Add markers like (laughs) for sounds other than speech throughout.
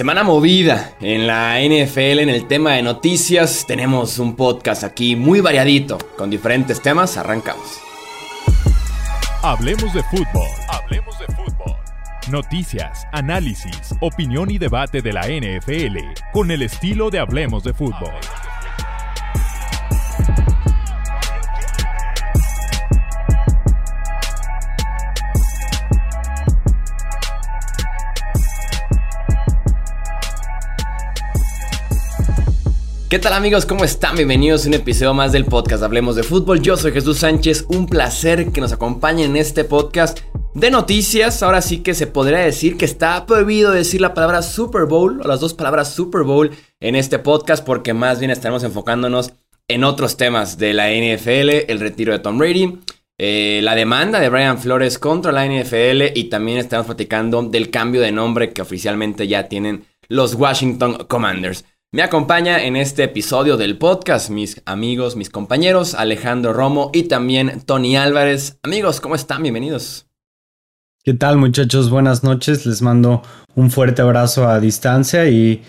Semana movida en la NFL en el tema de noticias. Tenemos un podcast aquí muy variadito con diferentes temas. Arrancamos. Hablemos de fútbol. Hablemos de fútbol. Noticias, análisis, opinión y debate de la NFL con el estilo de Hablemos de fútbol. ¿Qué tal amigos? ¿Cómo están? Bienvenidos a un episodio más del podcast Hablemos de Fútbol. Yo soy Jesús Sánchez, un placer que nos acompañen en este podcast de noticias. Ahora sí que se podría decir que está prohibido decir la palabra Super Bowl o las dos palabras Super Bowl en este podcast porque más bien estaremos enfocándonos en otros temas de la NFL, el retiro de Tom Brady, eh, la demanda de Brian Flores contra la NFL y también estamos platicando del cambio de nombre que oficialmente ya tienen los Washington Commanders. Me acompaña en este episodio del podcast mis amigos, mis compañeros, Alejandro Romo y también Tony Álvarez. Amigos, ¿cómo están? Bienvenidos. ¿Qué tal muchachos? Buenas noches. Les mando un fuerte abrazo a distancia y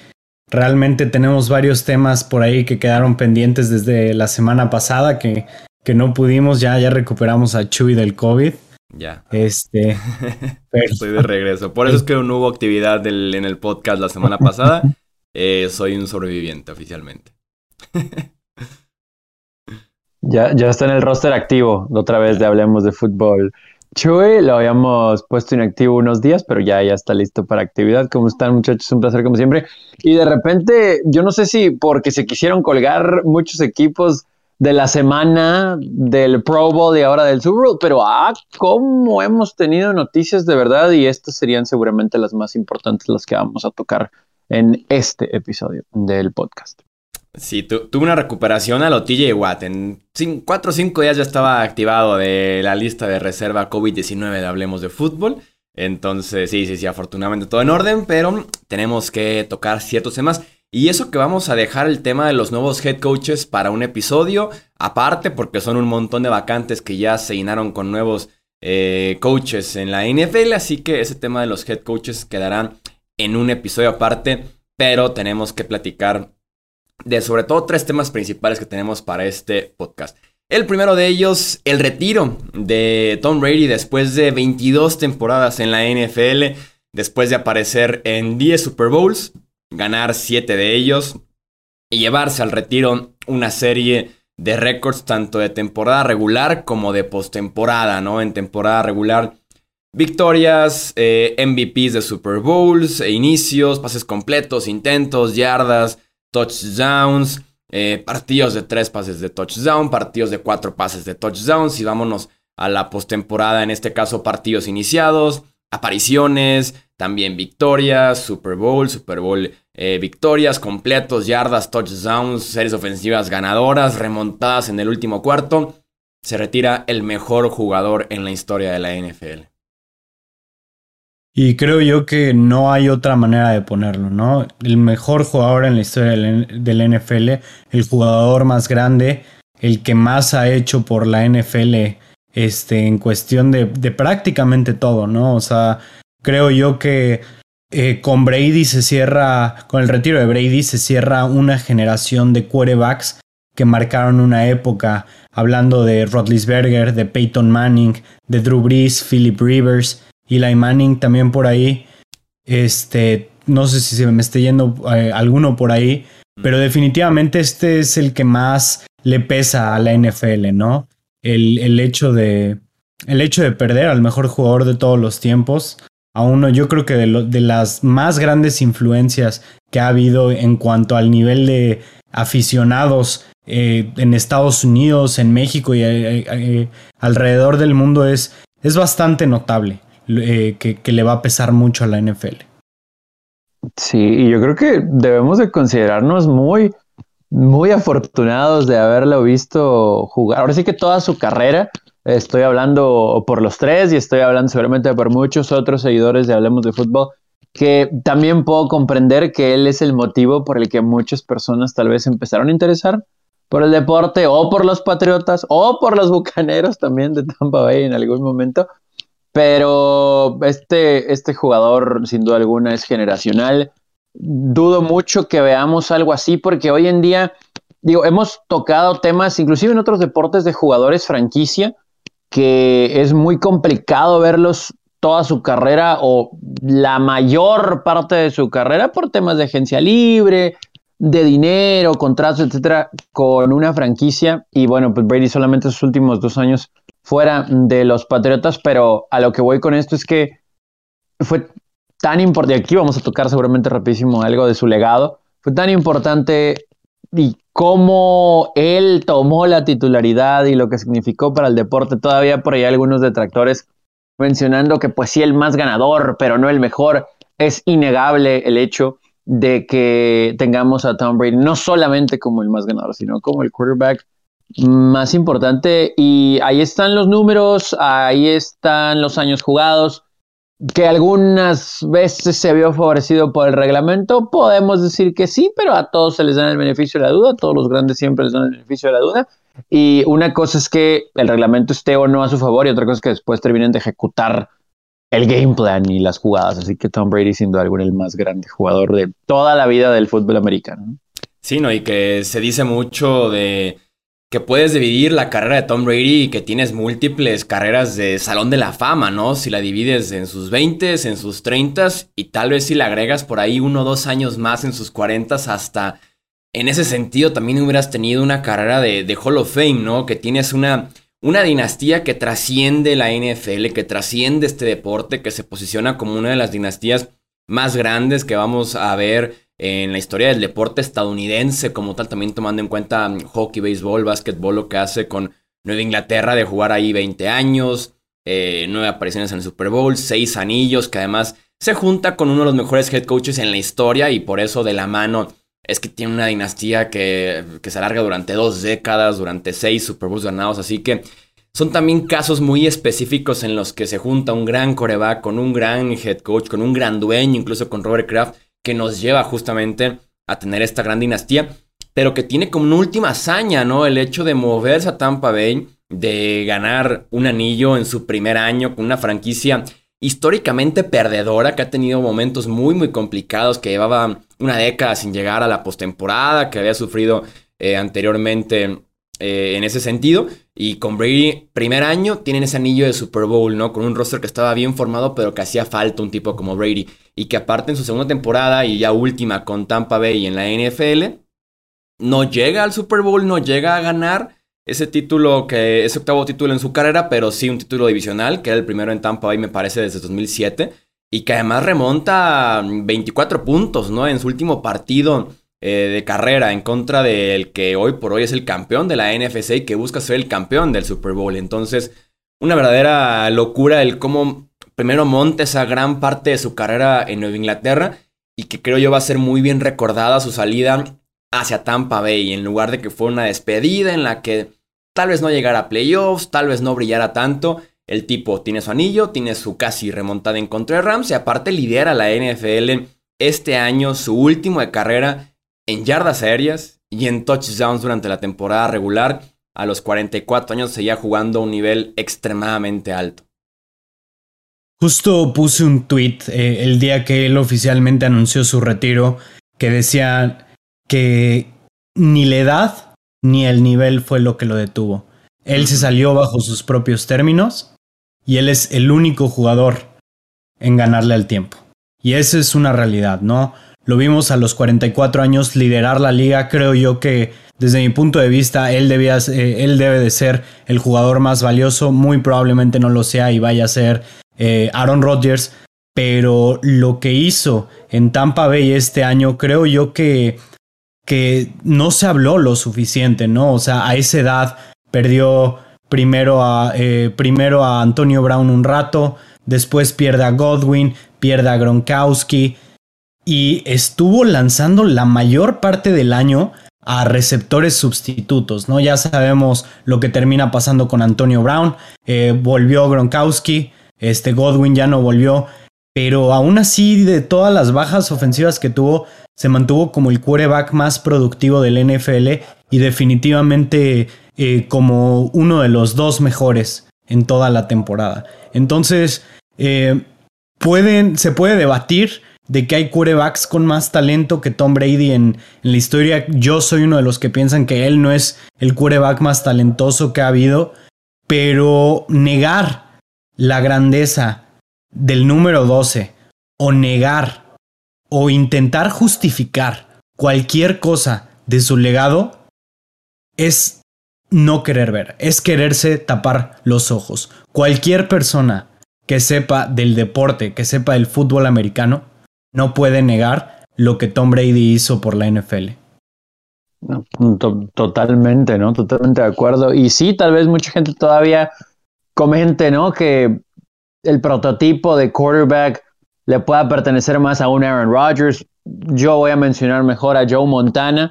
realmente tenemos varios temas por ahí que quedaron pendientes desde la semana pasada que, que no pudimos. Ya, ya recuperamos a Chuy del COVID. Ya. Este. (laughs) Estoy de regreso. Por eso es que no hubo actividad en el podcast la semana pasada. (laughs) Eh, soy un sobreviviente oficialmente. (laughs) ya, ya está en el roster activo, otra vez de Hablemos de Fútbol. Chuy lo habíamos puesto inactivo unos días, pero ya, ya está listo para actividad. ¿Cómo están, muchachos? Un placer, como siempre. Y de repente, yo no sé si porque se quisieron colgar muchos equipos de la semana del Pro Bowl y ahora del Super Bowl, pero ah, cómo hemos tenido noticias de verdad y estas serían seguramente las más importantes, las que vamos a tocar en este episodio del podcast. Sí, tuve una recuperación a lo TJ Watt. En 4 o 5 días ya estaba activado de la lista de reserva COVID-19 de Hablemos de Fútbol. Entonces, sí, sí, sí, afortunadamente todo en orden, pero tenemos que tocar ciertos temas. Y eso que vamos a dejar el tema de los nuevos head coaches para un episodio aparte, porque son un montón de vacantes que ya se llenaron con nuevos eh, coaches en la NFL. Así que ese tema de los head coaches quedará en un episodio aparte, pero tenemos que platicar de sobre todo tres temas principales que tenemos para este podcast. El primero de ellos, el retiro de Tom Brady después de 22 temporadas en la NFL, después de aparecer en 10 Super Bowls, ganar 7 de ellos y llevarse al retiro una serie de récords tanto de temporada regular como de postemporada, ¿no? En temporada regular Victorias, eh, MVPs de Super Bowls, e inicios, pases completos, intentos, yardas, touchdowns, eh, partidos de tres pases de touchdown, partidos de cuatro pases de touchdown. Si vámonos a la postemporada, en este caso partidos iniciados, apariciones, también victorias, Super Bowl, Super Bowl eh, victorias, completos, yardas, touchdowns, series ofensivas ganadoras, remontadas en el último cuarto. Se retira el mejor jugador en la historia de la NFL. Y creo yo que no hay otra manera de ponerlo, ¿no? El mejor jugador en la historia del NFL, el jugador más grande, el que más ha hecho por la NFL este, en cuestión de, prácticamente todo, ¿no? O sea, creo yo que eh, con Brady se cierra, con el retiro de Brady se cierra una generación de quarterbacks que marcaron una época, hablando de Rodlisberger, de Peyton Manning, de Drew Brees, Philip Rivers Eli Manning también por ahí. Este, no sé si se me esté yendo eh, alguno por ahí, pero definitivamente este es el que más le pesa a la NFL, ¿no? El, el, hecho de el hecho de perder al mejor jugador de todos los tiempos, a uno yo creo que de, de las más grandes influencias que ha habido en cuanto al nivel de aficionados eh, en Estados Unidos, en México y eh, alrededor del mundo es, es bastante notable. Eh, que, le va a pesar mucho a la NFL. Sí, y yo creo que debemos de considerarnos muy, muy afortunados de haberlo visto jugar. Ahora sí que toda su carrera, estoy hablando por los tres y estoy hablando seguramente por muchos otros seguidores de Hablemos de Fútbol, que también puedo comprender que él es el motivo por el que muchas personas tal vez empezaron a interesar por el deporte o por los Patriotas o por los Bucaneros también de Tampa Bay en algún momento. Pero este, este jugador, sin duda alguna, es generacional. dudo mucho que veamos algo así porque hoy en día, digo, hemos tocado temas, inclusive en otros deportes de jugadores franquicia, que es muy complicado verlos toda su carrera o la mayor parte de su carrera por temas de agencia libre, de dinero, contratos, etcétera, con una franquicia. Y bueno, pues Brady solamente sus últimos dos años fuera de los Patriotas, pero a lo que voy con esto es que fue tan importante, aquí vamos a tocar seguramente rapidísimo algo de su legado, fue tan importante y cómo él tomó la titularidad y lo que significó para el deporte. Todavía por ahí algunos detractores mencionando que pues sí el más ganador, pero no el mejor. Es innegable el hecho de que tengamos a Tom Brady no solamente como el más ganador, sino como el quarterback más importante. Y ahí están los números, ahí están los años jugados, que algunas veces se vio favorecido por el reglamento, podemos decir que sí, pero a todos se les da el beneficio de la duda, a todos los grandes siempre les dan el beneficio de la duda. Y una cosa es que el reglamento esté o no a su favor y otra cosa es que después terminen de ejecutar el game plan y las jugadas. Así que Tom Brady, siendo algo el más grande jugador de toda la vida del fútbol americano. Sí, ¿no? Y que se dice mucho de que puedes dividir la carrera de Tom Brady y que tienes múltiples carreras de Salón de la Fama, ¿no? Si la divides en sus 20, en sus 30 y tal vez si le agregas por ahí uno o dos años más en sus 40 hasta en ese sentido también hubieras tenido una carrera de Hall of Fame, ¿no? Que tienes una, una dinastía que trasciende la NFL, que trasciende este deporte, que se posiciona como una de las dinastías más grandes que vamos a ver en la historia del deporte estadounidense como tal, también tomando en cuenta mm, hockey, béisbol, básquetbol, lo que hace con Nueva Inglaterra de jugar ahí 20 años, eh, nueve apariciones en el Super Bowl, seis anillos, que además se junta con uno de los mejores head coaches en la historia y por eso de la mano es que tiene una dinastía que, que se alarga durante dos décadas, durante seis Super Bowls ganados, así que son también casos muy específicos en los que se junta un gran coreback con un gran head coach, con un gran dueño, incluso con Robert Kraft, que nos lleva justamente a tener esta gran dinastía, pero que tiene como una última hazaña, ¿no? El hecho de moverse a Tampa Bay, de ganar un anillo en su primer año con una franquicia históricamente perdedora, que ha tenido momentos muy, muy complicados, que llevaba una década sin llegar a la postemporada, que había sufrido eh, anteriormente eh, en ese sentido. Y con Brady, primer año, tienen ese anillo de Super Bowl, ¿no? Con un roster que estaba bien formado, pero que hacía falta un tipo como Brady. Y que aparte en su segunda temporada y ya última con Tampa Bay en la NFL, no llega al Super Bowl, no llega a ganar ese título, que ese octavo título en su carrera, pero sí un título divisional, que era el primero en Tampa Bay, me parece, desde 2007. Y que además remonta 24 puntos, ¿no? En su último partido eh, de carrera en contra del que hoy por hoy es el campeón de la NFC y que busca ser el campeón del Super Bowl. Entonces, una verdadera locura el cómo primero monta esa gran parte de su carrera en Nueva Inglaterra y que creo yo va a ser muy bien recordada su salida hacia Tampa Bay, en lugar de que fue una despedida en la que tal vez no llegara a playoffs, tal vez no brillara tanto. El tipo tiene su anillo, tiene su casi remontada en contra de Rams y aparte lidera la NFL este año, su último de carrera en yardas aéreas y en touchdowns durante la temporada regular. A los 44 años seguía jugando a un nivel extremadamente alto. Justo puse un tweet eh, el día que él oficialmente anunció su retiro que decía que ni la edad ni el nivel fue lo que lo detuvo. Él se salió bajo sus propios términos y él es el único jugador en ganarle al tiempo. Y esa es una realidad, ¿no? Lo vimos a los 44 años liderar la liga. Creo yo que desde mi punto de vista él, debía, eh, él debe de ser el jugador más valioso. Muy probablemente no lo sea y vaya a ser eh, Aaron Rodgers. Pero lo que hizo en Tampa Bay este año creo yo que, que no se habló lo suficiente, ¿no? O sea, a esa edad perdió primero a, eh, primero a Antonio Brown un rato, después pierde a Godwin, pierde a Gronkowski y estuvo lanzando la mayor parte del año a receptores sustitutos, ¿no? Ya sabemos lo que termina pasando con Antonio Brown, eh, volvió Gronkowski, este Godwin ya no volvió, pero aún así de todas las bajas ofensivas que tuvo, se mantuvo como el quarterback más productivo del NFL y definitivamente eh, como uno de los dos mejores en toda la temporada. Entonces, eh, se puede debatir de que hay quarterbacks con más talento que Tom Brady en, en, la historia. Yo soy uno de los que piensan que él no es el quarterback más talentoso que ha habido, pero negar la grandeza del número 12 o negar o intentar justificar cualquier cosa de su legado es no querer ver, es quererse tapar los ojos. Cualquier persona que sepa del deporte, que sepa del fútbol americano, no puede negar lo que Tom Brady hizo por la NFL. totalmente, ¿no? Totalmente de acuerdo. Y sí, tal vez mucha gente todavía comente, ¿no? Que el prototipo de quarterback le pueda pertenecer más a un Aaron Rodgers. Yo voy a mencionar mejor a Joe Montana,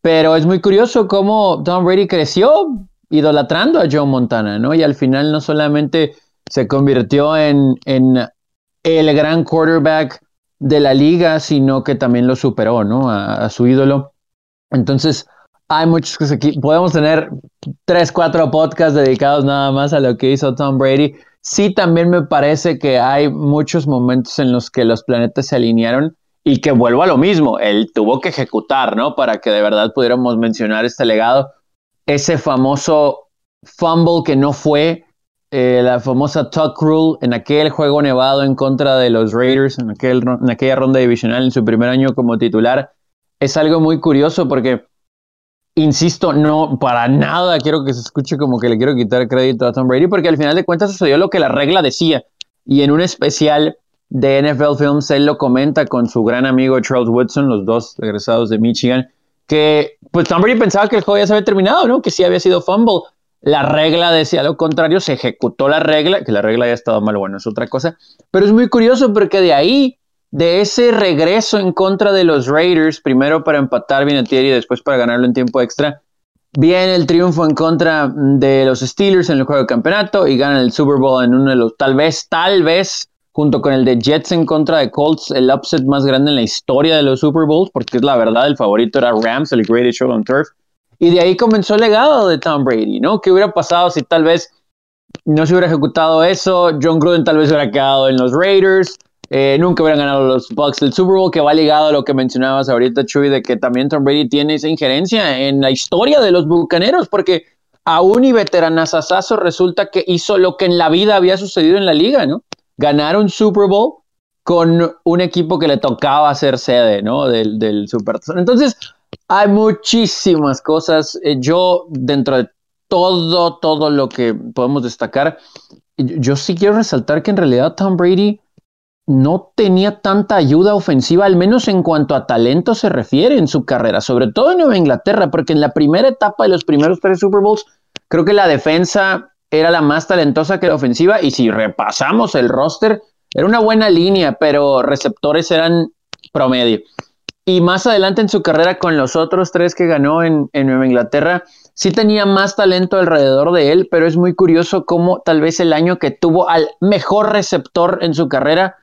pero es muy curioso cómo Tom Brady creció idolatrando a Joe Montana, ¿no? Y al final no solamente se convirtió en, el gran quarterback de la liga, sino que también lo superó, ¿no? A, su ídolo. Entonces, hay muchas cosas aquí. Podemos tener tres, cuatro podcasts dedicados nada más a lo que hizo Tom Brady. Sí, también me parece que hay muchos momentos en los que los planetas se alinearon y que vuelvo a lo mismo. Él tuvo que ejecutar, ¿no? Para que de verdad pudiéramos mencionar este legado. Ese famoso fumble que no fue, eh, la famosa tuck rule en aquel juego nevado en contra de los Raiders, en, aquel, en aquella ronda divisional en su primer año como titular, es algo muy curioso porque, insisto, no para nada quiero que se escuche como que le quiero quitar crédito a Tom Brady, porque al final de cuentas sucedió lo que la regla decía. Y en un especial de NFL Films, él lo comenta con su gran amigo Charles Woodson, los dos egresados de Michigan, que pues Tom Brady pensaba que el juego ya se había terminado, ¿no? Que sí había sido fumble la regla decía lo contrario, se ejecutó la regla, que la regla haya estado mal, bueno, es otra cosa. Pero es muy curioso porque de ahí, de ese regreso en contra de los Raiders, primero para empatar Vinatieri y después para ganarlo en tiempo extra, viene el triunfo en contra de los Steelers en el juego de campeonato y ganan el Super Bowl en uno de los, tal vez, tal vez, junto con el de Jets en contra de Colts, el upset más grande en la historia de los Super Bowls, porque es la verdad, el favorito era Rams, el Greatest Show on Turf. Y de ahí comenzó el legado de Tom Brady, ¿no? ¿Qué hubiera pasado si tal vez no se hubiera ejecutado eso? John Gruden tal vez hubiera quedado en los Raiders. Eh, nunca hubieran ganado los Bucks del Super Bowl, que va ligado a lo que mencionabas ahorita, Chuy, de que también Tom Brady tiene esa injerencia en la historia de los bucaneros, porque aún y veteranazazazo resulta que hizo lo que en la vida había sucedido en la liga, ¿no? Ganar un Super Bowl con un equipo que le tocaba ser sede, ¿no? Del, del Super. Entonces, hay muchísimas cosas. Eh, yo, dentro de todo, todo lo que podemos destacar, yo sí quiero resaltar que en realidad Tom Brady no tenía tanta ayuda ofensiva, al menos en cuanto a talento se refiere en su carrera, sobre todo en Nueva Inglaterra, porque en la primera etapa de los primeros tres Super Bowls, creo que la defensa era la más talentosa que la ofensiva, y si repasamos el roster, era una buena línea, pero receptores eran promedio. Y más adelante en su carrera con los otros tres que ganó en, Nueva Inglaterra, sí tenía más talento alrededor de él, pero es muy curioso cómo tal vez el año que tuvo al mejor receptor en su carrera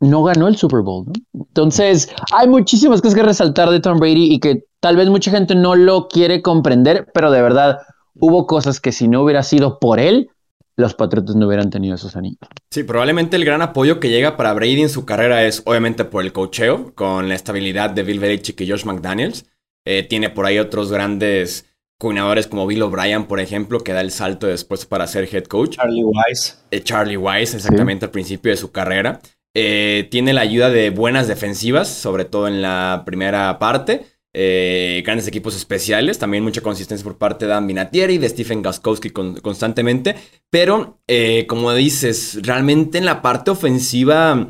no ganó el Super Bowl. Entonces, hay muchísimas cosas que resaltar de Tom Brady y que tal vez mucha gente no lo quiere comprender, pero de verdad hubo cosas que si no hubiera sido por él, los Patriotas no hubieran tenido esos anillos. Sí, probablemente el gran apoyo que llega para Brady en su carrera es obviamente por el cocheo, con la estabilidad de Bill Belichick y Josh McDaniels. Eh, tiene por ahí otros grandes coordinadores como Bill O'Brien, por ejemplo, que da el salto después para ser head coach. Charlie Wise. Eh, Charlie Wise, exactamente al principio de su carrera. Eh, tiene la ayuda de buenas defensivas, sobre todo en la primera parte. Eh, grandes equipos especiales, también mucha consistencia por parte de Dan Vinatieri, de Stephen Gaskowski constantemente, pero eh, como dices, realmente en la parte ofensiva,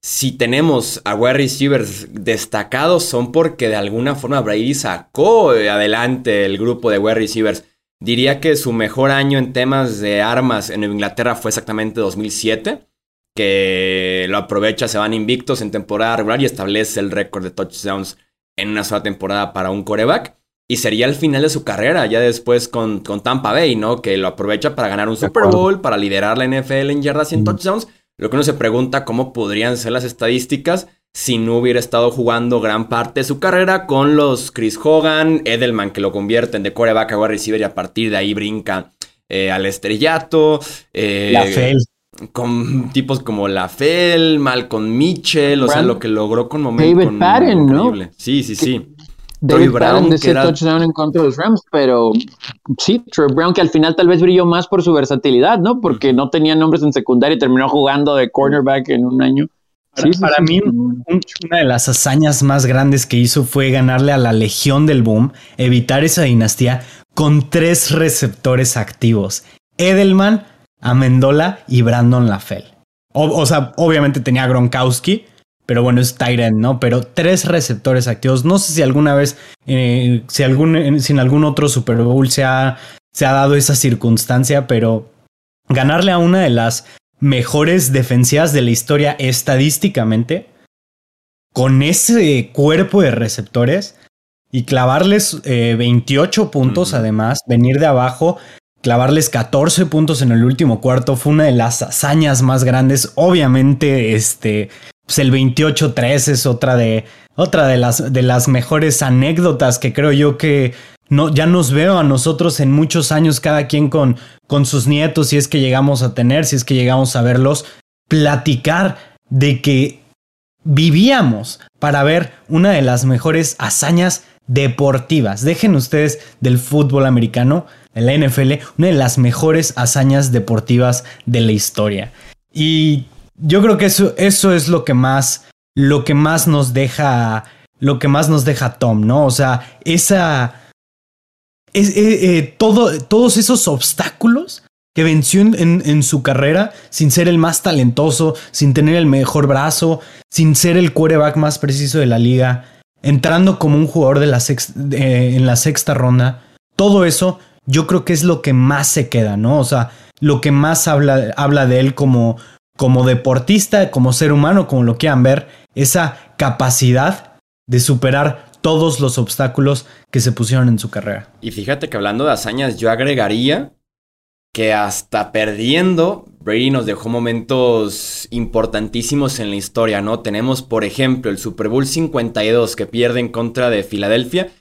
si tenemos a wide receivers destacados, son porque de alguna forma Brady sacó adelante el grupo de wide receivers. Diría que su mejor año en temas de armas en Inglaterra fue exactamente 2007 que lo aprovecha, se van invictos en temporada regular y establece el récord de touchdowns en una sola temporada para un coreback. Y sería el final de su carrera, ya después con, con Tampa Bay, ¿no? Que lo aprovecha para ganar un Super Bowl, para liderar la NFL en yardas y en touchdowns. Lo que uno se pregunta cómo podrían ser las estadísticas si no hubiera estado jugando gran parte de su carrera con los Chris Hogan, Edelman, que lo convierten de coreback a wide receiver y a partir de ahí brinca eh, al estrellato. Eh, la Fel. Con tipos como Lafel, Malcolm Mitchell, o sea, lo que logró con momentos. David Patton, ¿no? Sí, sí, sí. David Brown, de ese touchdown en contra de los Rams, pero sí, Troy Brown que al final tal vez brilló más por su versatilidad, ¿no? Porque no tenía nombres en secundaria y terminó jugando de cornerback en un año. Para, sí, para mí, una de las hazañas más grandes que hizo fue ganarle a la Legión del Boom, evitar esa dinastía con tres receptores activos: Edelman, Amendola y Brandon LaFell. O, sea, obviamente tenía Gronkowski, pero bueno, es Tyrant, ¿no? Pero tres receptores activos. No sé si alguna vez, eh, si, algún, en algún otro Super Bowl se ha, se ha dado esa circunstancia, pero ganarle a una de las mejores defensivas de la historia estadísticamente, con ese cuerpo de receptores y clavarles 28 eh, puntos además, venir de abajo, clavarles 14 puntos en el último cuarto fue una de las hazañas más grandes. Obviamente, este, pues el 28-3 es otra de, otra de las, de las mejores anécdotas que creo yo que no, ya nos veo a nosotros en muchos años, cada quien con, con sus nietos, si es que llegamos a tener, si es que llegamos a verlos, platicar de que vivíamos para ver una de las mejores hazañas deportivas. Dejen ustedes del fútbol americano, en la NFL, una de las mejores hazañas deportivas de la historia. Y yo creo que eso, eso es lo que más, lo que más nos deja, lo que más nos deja Tom, ¿no? O sea, esa, es, eh, eh, todo, todos esos obstáculos que venció en, su carrera sin ser el más talentoso, sin tener el mejor brazo, sin ser el quarterback más preciso de la liga, entrando como un jugador de la en la sexta ronda. Todo eso yo creo que es lo que más se queda, ¿no? O sea, lo que más habla, habla de él como, como deportista, como ser humano, como lo quieran ver, esa capacidad de superar todos los obstáculos que se pusieron en su carrera. Y fíjate que hablando de hazañas, yo agregaría que hasta perdiendo, Brady nos dejó momentos importantísimos en la historia, ¿no? Tenemos, por ejemplo, el Super Bowl 52 que pierde en contra de Filadelfia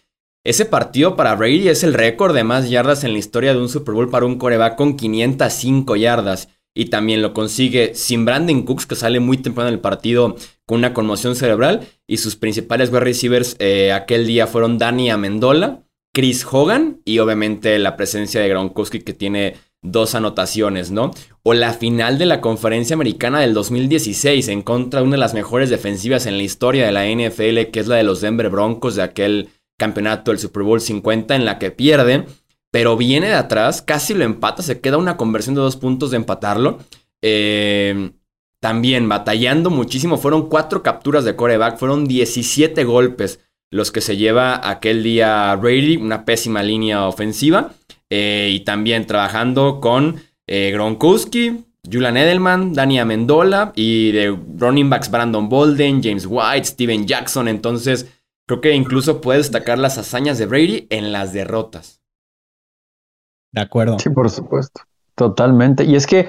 ese partido para Brady es el récord de más yardas en la historia de un Super Bowl para un coreback con 505 yardas. Y también lo consigue sin Brandon Cooks, que sale muy temprano en el partido con una conmoción cerebral. Y sus principales wide receivers eh, aquel día fueron Danny Amendola, Chris Hogan y obviamente la presencia de Gronkowski que tiene dos anotaciones, ¿no? O la final de la conferencia americana del 2016 en contra de una de las mejores defensivas en la historia de la NFL, que es la de los Denver Broncos de aquel campeonato del Super Bowl 50 en la que pierde, pero viene de atrás, casi lo empata, se queda una conversión de dos puntos de empatarlo. Eh, también batallando muchísimo, fueron cuatro capturas de coreback, fueron 17 golpes los que se lleva aquel día Brady, una pésima línea ofensiva, eh, y también trabajando con eh, Gronkowski, Julian Edelman, Dani Amendola y de running backs Brandon Bolden, James White, Steven Jackson, entonces Creo que incluso puede destacar las hazañas de Brady en las derrotas. De acuerdo. Sí, por supuesto. Totalmente. Y es que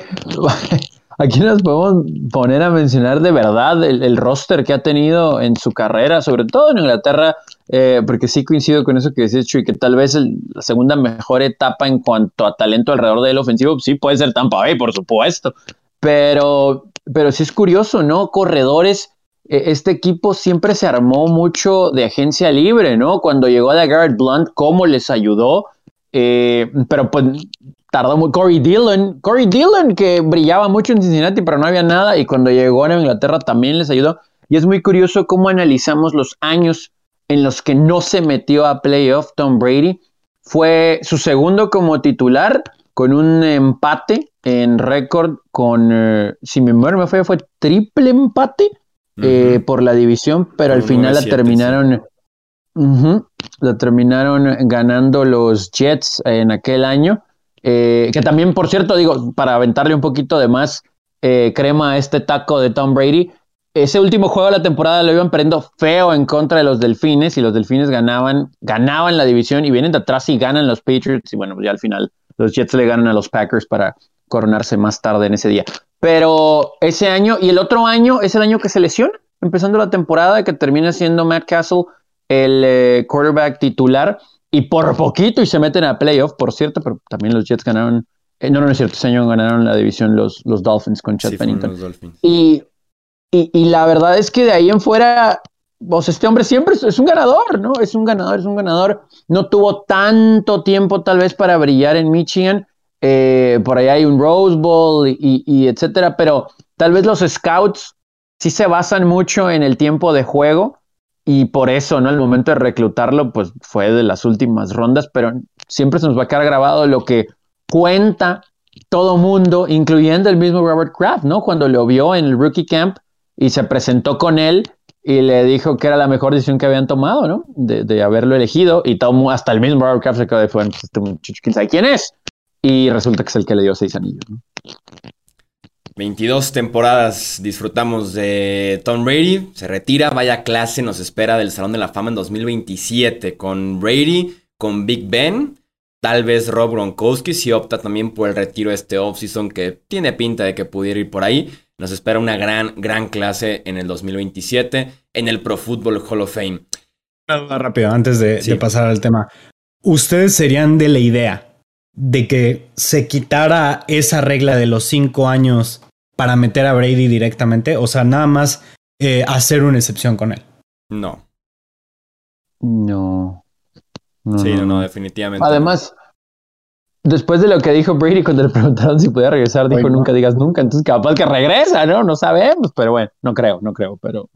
(laughs) aquí nos podemos poner a mencionar de verdad el, roster que ha tenido en su carrera, sobre todo en Inglaterra, eh, porque sí coincido con eso que decías, Chuy, que tal vez la segunda mejor etapa en cuanto a talento alrededor del ofensivo, sí puede ser Tampa Bay, por supuesto. Pero, pero sí es curioso, ¿no? Corredores este equipo siempre se armó mucho de agencia libre, ¿no? Cuando llegó a Garrett Blunt, cómo les ayudó, eh, pero pues tardó muy. Corey Dillon, Corey Dillon que brillaba mucho en Cincinnati, pero no había nada, y cuando llegó a Inglaterra también les ayudó. Y es muy curioso cómo analizamos los años en los que no se metió a playoff Tom Brady. Fue su segundo como titular con un empate en récord con, eh, si mi memoria me fue, fue triple empate eh, por la división, pero al final la terminaron. la terminaron ganando los Jets en aquel año. Eh, que también, por cierto, digo, para aventarle un poquito de más eh, crema a este taco de Tom Brady, ese último juego de la temporada lo iban perdiendo feo en contra de los Delfines y los Delfines ganaban, ganaban la división y vienen de atrás y ganan los Patriots y bueno, ya al final los Jets le ganan a los Packers para coronarse más tarde en ese día. Pero ese año y el otro año es el año que se lesiona, empezando la temporada, que termina siendo Matt Castle el eh, quarterback titular y por poquito y se meten a playoff, por cierto, pero también los Jets ganaron Eh, no, no es cierto, este año ganaron la división los, los Dolphins con Chad Pennington. Y, y, y, la verdad es que de ahí en fuera, pues este hombre siempre es, un ganador, ¿no? Es un ganador, es un ganador. No tuvo tanto tiempo tal vez para brillar en Michigan. Eh, por ahí hay un Rose Bowl y, y, etcétera, pero tal vez los scouts sí se basan mucho en el tiempo de juego y por eso, ¿no? El momento de reclutarlo, pues fue de las últimas rondas, pero siempre se nos va a quedar grabado lo que cuenta todo mundo, incluyendo el mismo Robert Kraft, ¿no? Cuando lo vio en el rookie camp y se presentó con él y le dijo que era la mejor decisión que habían tomado, ¿no? De, haberlo elegido y tomó, hasta el mismo Robert Kraft se quedó de fuera, este muchacho, quién sabe quién es. Y resulta que es el que le dio seis anillos, ¿no? 22 temporadas disfrutamos de Tom Brady, se retira, vaya clase, nos espera del Salón de la Fama en 2027 con Brady, con Big Ben, tal vez Rob Gronkowski si opta también por el retiro de este offseason que tiene pinta de que pudiera ir por ahí. Nos espera una gran, gran clase en el 2027 en el Pro Football Hall of Fame. Una duda rápida antes de, de pasar al tema. ¿Ustedes serían de la idea de que se quitara esa regla de los cinco años para meter a Brady directamente? O sea, nada más eh, hacer una excepción con él. No. No. sí, no, no, definitivamente. Además, después de lo que dijo Brady cuando le preguntaron si podía regresar, dijo nunca digas nunca. Entonces, capaz que regresa, ¿no? No sabemos, pero bueno, no creo, no creo, pero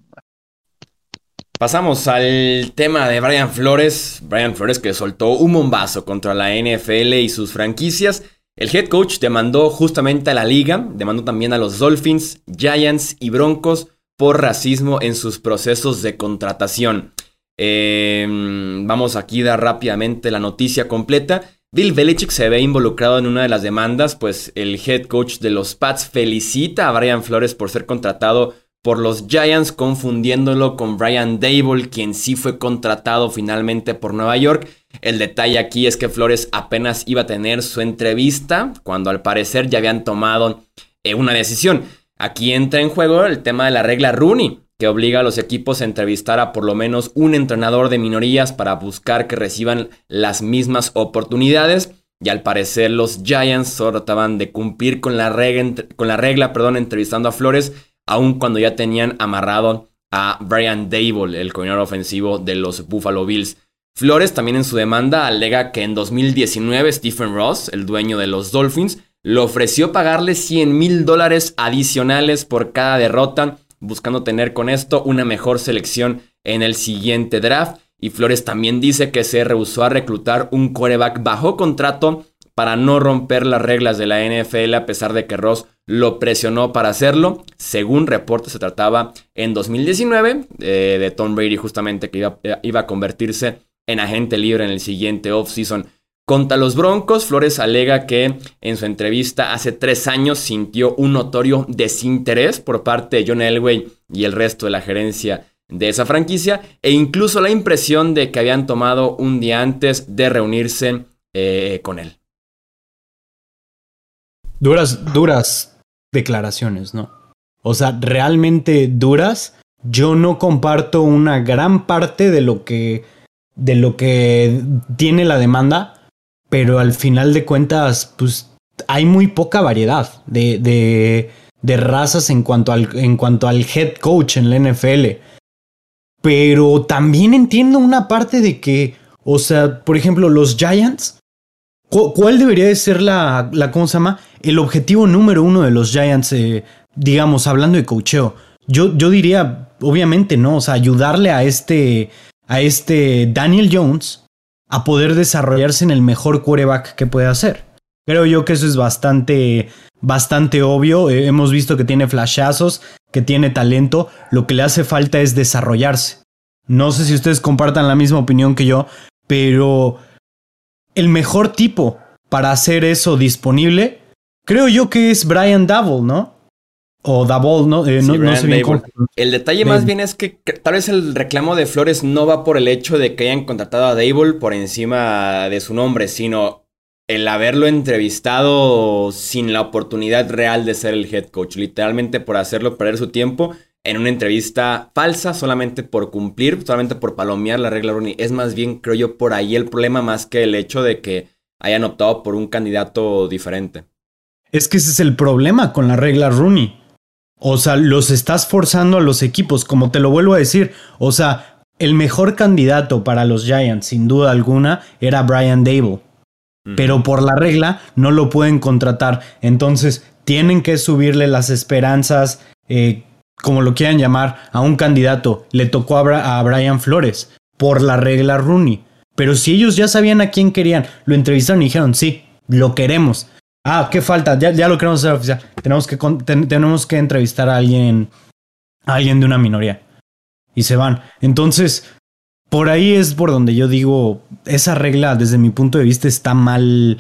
Pasamos al tema de Brian Flores. Brian Flores que soltó un bombazo contra la NFL y sus franquicias. El head coach demandó justamente a la liga, demandó también a los Dolphins, Giants y Broncos por racismo en sus procesos de contratación. Em, vamos aquí a dar rápidamente la noticia completa. Bill Belichick se ve involucrado en una de las demandas, pues el head coach de los Pats felicita a Brian Flores por ser contratado por los Giants, confundiéndolo con Brian Dable, quien sí fue contratado finalmente por Nueva York. El detalle aquí es que Flores apenas iba a tener su entrevista, cuando al parecer ya habían tomado eh, una decisión. Aquí entra en juego el tema de la regla Rooney, que obliga a los equipos a entrevistar a por lo menos un entrenador de minorías para buscar que reciban las mismas oportunidades. Y al parecer los Giants trataban de cumplir con la regla, con la regla perdón, entrevistando a Flores aun cuando ya tenían amarrado a Brian Dable, el coordinador ofensivo de los Buffalo Bills. Flores también en su demanda alega que en 2019 Stephen Ross, el dueño de los Dolphins, le ofreció pagarle 100 mil dólares adicionales por cada derrota, buscando tener con esto una mejor selección en el siguiente draft. Y Flores también dice que se rehusó a reclutar un quarterback bajo contrato para no romper las reglas de la NFL a pesar de que Ross lo presionó para hacerlo. Según reportes se trataba en 2019 eh, de Tom Brady justamente que iba, iba, a convertirse en agente libre en el siguiente offseason. Contra los Broncos, Flores alega que en su entrevista hace tres años sintió un notorio desinterés por parte de John Elway y el resto de la gerencia de esa franquicia e incluso la impresión de que habían tomado un día antes de reunirse eh, con él. Duras, duras declaraciones, ¿no? O sea, realmente duras. Yo no comparto una gran parte de lo que. de lo que tiene la demanda. Pero al final de cuentas, pues hay muy poca variedad de, de, de razas en cuanto, al, en cuanto al head coach en la NFL. Pero también entiendo una parte de que, o sea, por ejemplo, los Giants ¿Cuál debería de ser la, la, ¿cómo se llama? El objetivo número uno de los Giants, eh, digamos, hablando de cocheo. Yo, yo diría, obviamente, ¿no? O sea, ayudarle a este, a este Daniel Jones a poder desarrollarse en el mejor quarterback que puede hacer. Creo yo que eso es bastante, bastante obvio. Eh, hemos visto que tiene flashazos, que tiene talento. Lo que le hace falta es desarrollarse. No sé si ustedes compartan la misma opinión que yo, pero el mejor tipo para hacer eso disponible, creo yo que es Brian Double, ¿no? O Double, ¿no? Eh, no, sé bien El detalle más bien es que tal vez el reclamo de Flores no va por el hecho de que hayan contratado a Dable por encima de su nombre, sino el haberlo entrevistado sin la oportunidad real de ser el head coach, literalmente por hacerlo perder su tiempo en una entrevista falsa solamente por cumplir, solamente por palomear la regla Rooney. Es más bien, creo yo, por ahí el problema más que el hecho de que hayan optado por un candidato diferente. Es que ese es el problema con la regla Rooney. O sea, los estás forzando a los equipos, como te lo vuelvo a decir. O sea, el mejor candidato para los Giants, sin duda alguna, era Brian Dable. Pero por la regla no lo pueden contratar. Entonces, tienen que subirle las esperanzas, eh, como lo quieran llamar, a un candidato. Le tocó a, Brian Flores por la regla Rooney. Pero si ellos ya sabían a quién querían, lo entrevistaron y dijeron, sí, lo queremos. Ah, ¿qué falta? Ya, ya lo queremos hacer oficial. Tenemos que, tenemos que entrevistar a alguien, a alguien de una minoría. Y se van. Entonces, por ahí es por donde yo digo, esa regla, desde mi punto de vista, está mal,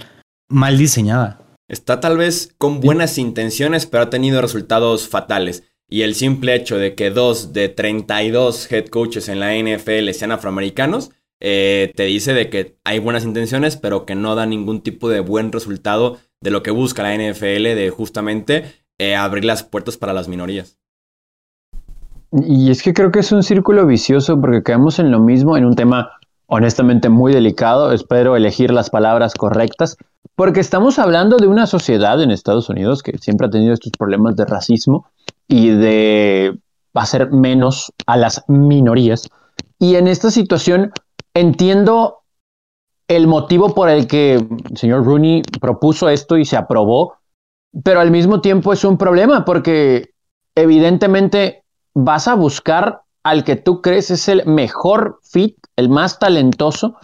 mal diseñada. Está tal vez con buenas intenciones, pero ha tenido resultados fatales. Y el simple hecho de que dos de 32 head coaches en la NFL sean afroamericanos, eh, te dice de que hay buenas intenciones, pero que no da ningún tipo de buen resultado de lo que busca la NFL, de justamente eh, abrir las puertas para las minorías. Y es que creo que es un círculo vicioso porque caemos en lo mismo, en un tema honestamente muy delicado, espero elegir las palabras correctas, porque estamos hablando de una sociedad en Estados Unidos que siempre ha tenido estos problemas de racismo y de hacer menos a las minorías. Y en esta situación entiendo el motivo por el que el señor Rooney propuso esto y se aprobó, pero al mismo tiempo es un problema porque evidentemente vas a buscar al que tú crees es el mejor fit, el más talentoso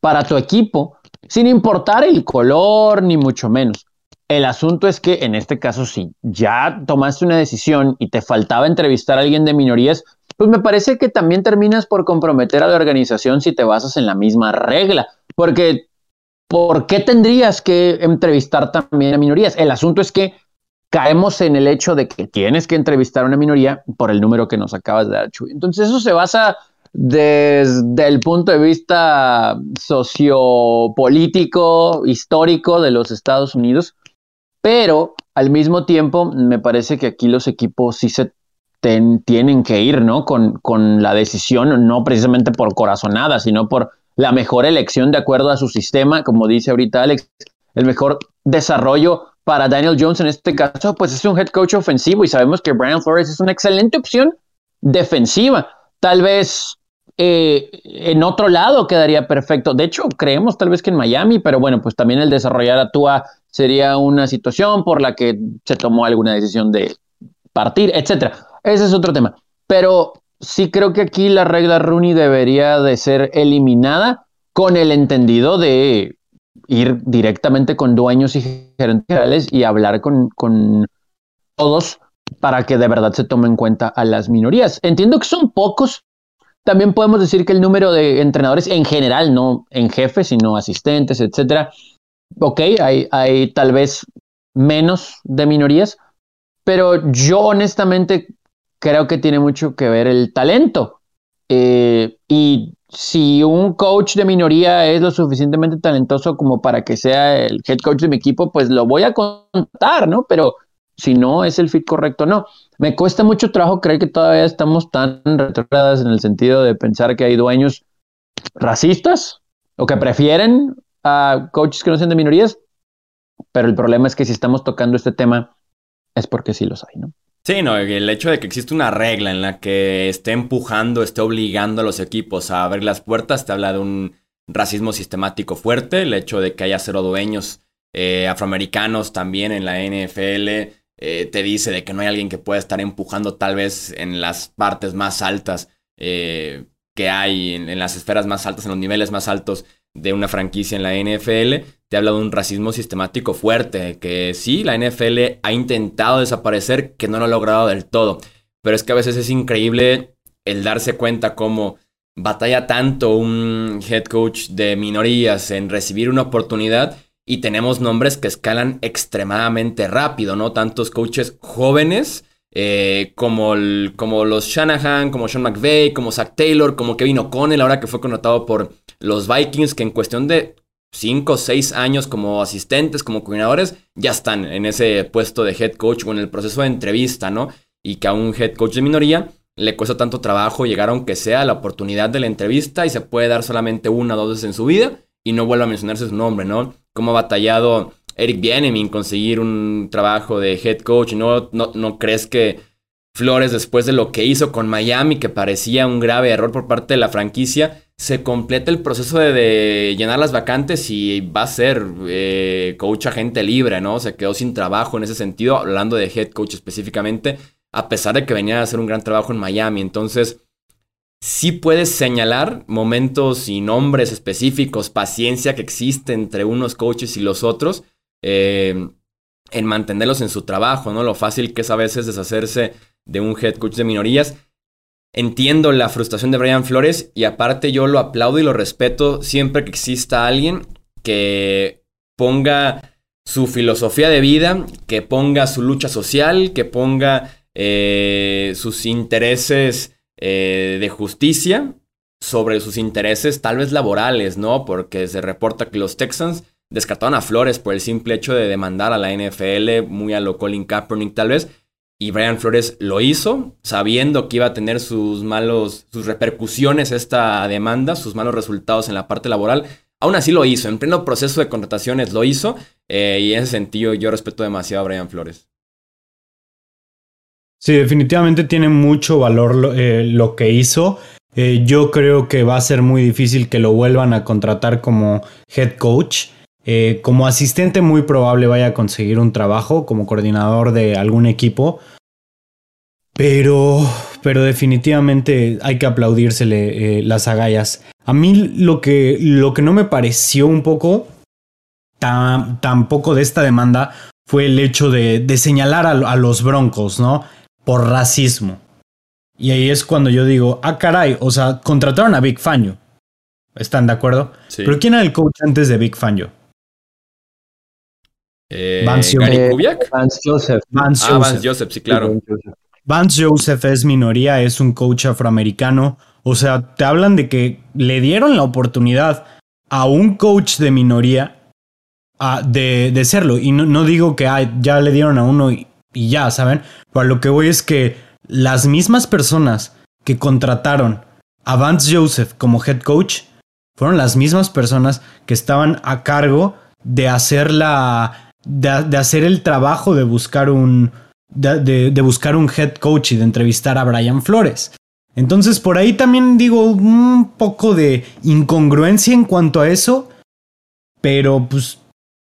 para tu equipo, sin importar el color ni mucho menos. El asunto es que en este caso, si ya tomaste una decisión y te faltaba entrevistar a alguien de minorías, pues me parece que también terminas por comprometer a la organización si te basas en la misma regla. Porque, ¿por qué tendrías que entrevistar también a minorías? El asunto es que caemos en el hecho de que tienes que entrevistar a una minoría por el número que nos acabas de dar, Chuy. Entonces eso se basa desde el punto de vista sociopolítico, histórico de los Estados Unidos, pero al mismo tiempo me parece que aquí los equipos sí se tienen que ir, ¿no? Con, con la decisión, no precisamente por corazonada, sino por la mejor elección de acuerdo a su sistema, como dice ahorita Alex, el mejor desarrollo para Daniel Jones en este caso, pues es un head coach ofensivo y sabemos que Brian Flores es una excelente opción defensiva. Tal vez eh, en otro lado quedaría perfecto. De hecho, creemos tal vez que en Miami, pero bueno, pues también el desarrollar a Tua sería una situación por la que se tomó alguna decisión de partir, etcétera. Ese es otro tema. Pero sí creo que aquí la regla Rooney debería de ser eliminada con el entendido de ir directamente con dueños y gerentes generales y hablar con, con todos para que de verdad se tome en cuenta a las minorías. Entiendo que son pocos. También podemos decir que el número de entrenadores en general, no en jefes, sino asistentes, etcétera. Ok, hay, hay tal vez menos de minorías, pero yo honestamente creo que tiene mucho que ver el talento. Eh, y si un coach de minoría es lo suficientemente talentoso como para que sea el head coach de mi equipo, pues lo voy a contar, ¿no? Pero si no es el fit correcto, no. Me cuesta mucho trabajo creer que todavía estamos tan retrogradadas en el sentido de pensar que hay dueños racistas o que prefieren a coaches que no sean de minorías, pero el problema es que si estamos tocando este tema es porque sí los hay, ¿no? Sí, no, el hecho de que existe una regla en la que esté empujando, esté obligando a los equipos a abrir las puertas, te habla de un racismo sistemático fuerte, el hecho de que haya cero dueños eh, afroamericanos también en la NFL, eh, te dice de que no hay alguien que pueda estar empujando tal vez en las partes más altas eh, que hay, en, las esferas más altas, en los niveles más altos de una franquicia en la NFL, te habla de un racismo sistemático fuerte, que sí, la NFL ha intentado desaparecer, que no lo ha logrado del todo, pero es que a veces es increíble el darse cuenta cómo batalla tanto un head coach de minorías en recibir una oportunidad y tenemos nombres que escalan extremadamente rápido, ¿no? Tantos coaches jóvenes eh, como, como los Shanahan, como Sean McVay, como Zach Taylor, como Kevin O'Connell, ahora que fue connotado por los Vikings, que en cuestión de 5 o 6 años como asistentes, como coordinadores, ya están en ese puesto de head coach o en el proceso de entrevista, ¿no? Y que a un head coach de minoría le cuesta tanto trabajo llegar aunque sea a la oportunidad de la entrevista y se puede dar solamente una o dos veces en su vida y no vuelve a mencionarse su nombre, ¿no? Como ha batallado Eric Bienemin conseguir un trabajo de head coach. ¿No, no, crees que Flores, después de lo que hizo con Miami, que parecía un grave error por parte de la franquicia, se completa el proceso de, llenar las vacantes y va a ser eh, coach agente libre, ¿no? Se quedó sin trabajo en ese sentido, hablando de head coach específicamente, a pesar de que venía a hacer un gran trabajo en Miami. Entonces, sí puedes señalar momentos y nombres específicos, paciencia que existe entre unos coaches y los otros, eh, en mantenerlos en su trabajo, ¿no? Lo fácil que es a veces deshacerse de un head coach de minorías. Entiendo la frustración de Brian Flores y aparte yo lo aplaudo y lo respeto siempre que exista alguien que ponga su filosofía de vida, que ponga su lucha social, que ponga eh, sus intereses eh, de justicia sobre sus intereses tal vez laborales, ¿no? Porque se reporta que los Texans descartaron a Flores por el simple hecho de demandar a la NFL, muy a lo Colin Kaepernick tal vez, y Brian Flores lo hizo, sabiendo que iba a tener sus malos, sus repercusiones esta demanda, sus malos resultados en la parte laboral. Aún así lo hizo, en pleno proceso de contrataciones lo hizo, eh, y en ese sentido yo respeto demasiado a Brian Flores. Sí, definitivamente tiene mucho valor lo, eh, que hizo. Eh, yo creo que va a ser muy difícil que lo vuelvan a contratar como head coach. Eh, como asistente muy probable vaya a conseguir un trabajo como coordinador de algún equipo. Pero, pero definitivamente hay que aplaudírsele eh, las agallas. A mí lo que, lo que no me pareció un poco tampoco de esta demanda fue el hecho de, señalar a, los broncos, ¿no? Por racismo. Y ahí es cuando yo digo, ah, caray, o sea, contrataron a Big Fangio. ¿Están de acuerdo? Pero ¿quién era el coach antes de Big Fangio? Eh, Vance, Joseph. Vance ah, Vance Joseph, sí, claro. Vance Joseph es minoría, es un coach afroamericano. O sea, te hablan de que le dieron la oportunidad a un coach de minoría de, serlo. Y no, digo que ya le dieron a uno y, ya, ¿saben? Pero lo que voy es que las mismas personas que contrataron a Vance Joseph como head coach fueron las mismas personas que estaban a cargo de hacer la, de, hacer el trabajo de buscar un. De, buscar un head coach y de entrevistar a Brian Flores. Entonces, por ahí también digo un poco de incongruencia en cuanto a eso. Pero, pues,